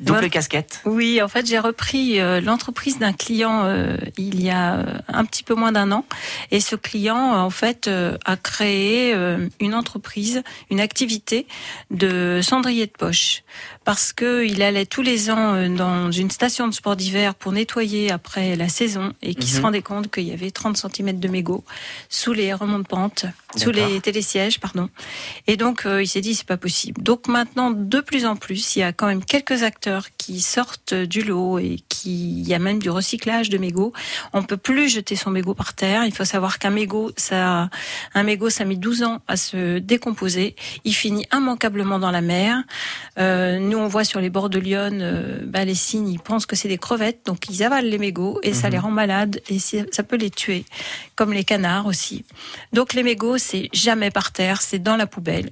Double Ouais. casquette. Oui, en fait, j'ai repris euh, l'entreprise d'un client euh, il y a euh, un petit peu moins d'un an. Et ce client, en fait, euh, a créé une entreprise, une activité de cendrier de poche. Parce que il allait tous les ans euh, dans une station de sport d'hiver pour nettoyer après la saison et qui Mhm. se rendait compte qu'il y avait 30 cm de mégots sous les remontes-pentes, sous D'accord. les télésièges, pardon. Et donc, euh, il s'est dit, c'est pas possible. Donc maintenant, de plus en plus, il y a quand même quelques acteurs qui sortent du lot et qui, il y a même du recyclage de mégots. On peut plus jeter son mégot par terre. Il faut savoir qu'un mégot, ça, un mégot, ça met 12 ans à se décomposer. Il finit immanquablement dans la mer. Euh, nous, on voit sur les bords de Lyon, euh, bah, les cygnes, ils pensent que c'est des crevettes, donc ils avalent les mégots et ça Mhm. les rend malades et ça peut les tuer, comme les canards aussi. Donc les mégots, c'est jamais par terre, c'est dans la poubelle.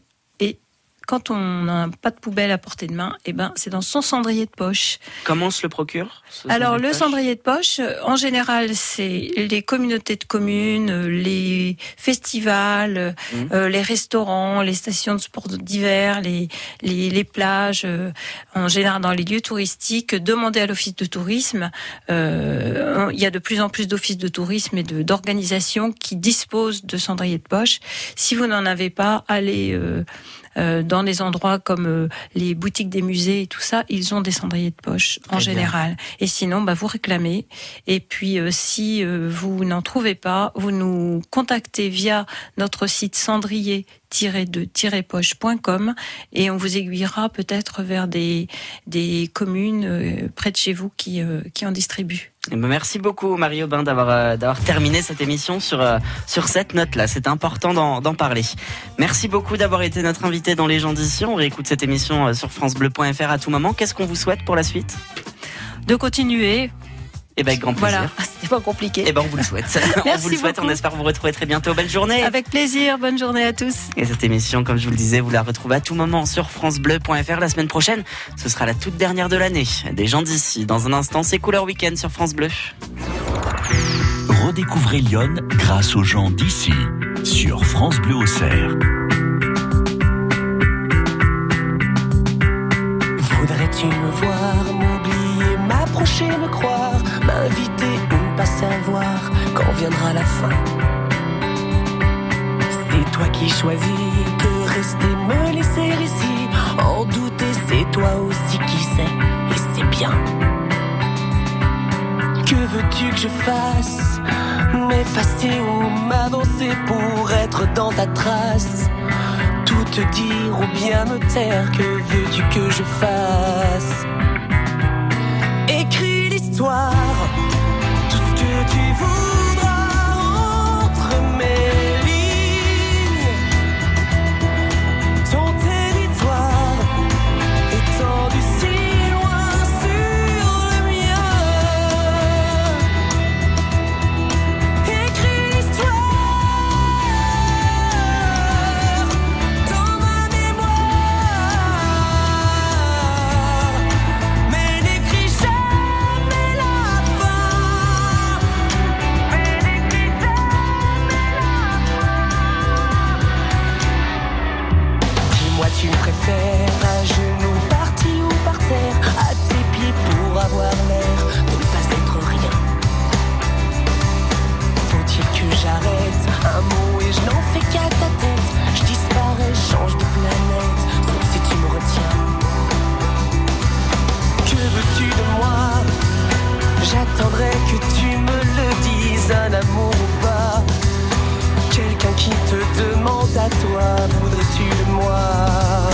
Quand on n'a pas de poubelle à portée de main, eh ben, c'est dans son cendrier de poche. Comment on se le procure Alors le cendrier de poche, euh, en général, c'est les communautés de communes, euh, les festivals, euh, les restaurants, les stations de sport d'hiver, les, les, les plages, euh, en général dans les lieux touristiques, demandez à l'office de tourisme. Euh, il y a de plus en plus d'offices de tourisme et d'organisations qui disposent de cendriers de poche. Si vous n'en avez pas, allez dans des endroits comme euh, les boutiques des musées et tout ça, ils ont des cendriers de poche en général. Et sinon, bah, vous réclamez. Et puis, euh, si euh, vous n'en trouvez pas, vous nous contactez via notre site cendrier-de-poche.com et on vous aiguillera peut-être vers des, des communes euh, près de chez vous qui, euh, qui en distribuent. Eh ben, merci beaucoup Aubin d'avoir euh, d'avoir terminé cette émission sur euh, sur cette note là. C'est important d'en d'en parler. Merci beaucoup d'avoir été notre invité dans les gens d'ici. On réécoute cette émission euh, sur francebleu.fr à tout moment. Qu'est-ce qu'on vous souhaite pour la suite? De continuer. Eh ben avec grand plaisir. Voilà, c'était pas compliqué. Eh ben on vous le souhaite. on Merci vous le souhaite. On espère vous retrouver très bientôt. Belle journée. Avec plaisir. Bonne journée à tous. Et cette émission, comme je vous le disais, vous la retrouvez à tout moment sur francebleu.fr la semaine prochaine. Ce sera la toute dernière de l'année. Des gens d'ici. Dans un instant, c'est Couleur Week-end sur France Bleu. Redécouvrez Lyon grâce aux gens d'ici sur France Bleu Auxerre. Voudrais-tu me voir, m'oublier, m'approcher, me croire, m'inviter ou pas savoir quand viendra la fin. C'est toi qui choisis de rester, me laisser ici, en douter, c'est toi aussi qui sais, et c'est bien. Que veux-tu que je fasse? M'effacer ou m'avancer pour être dans ta trace? Tout te dire ou bien me taire, que veux-tu que je fasse? Tout ce que tu voudras.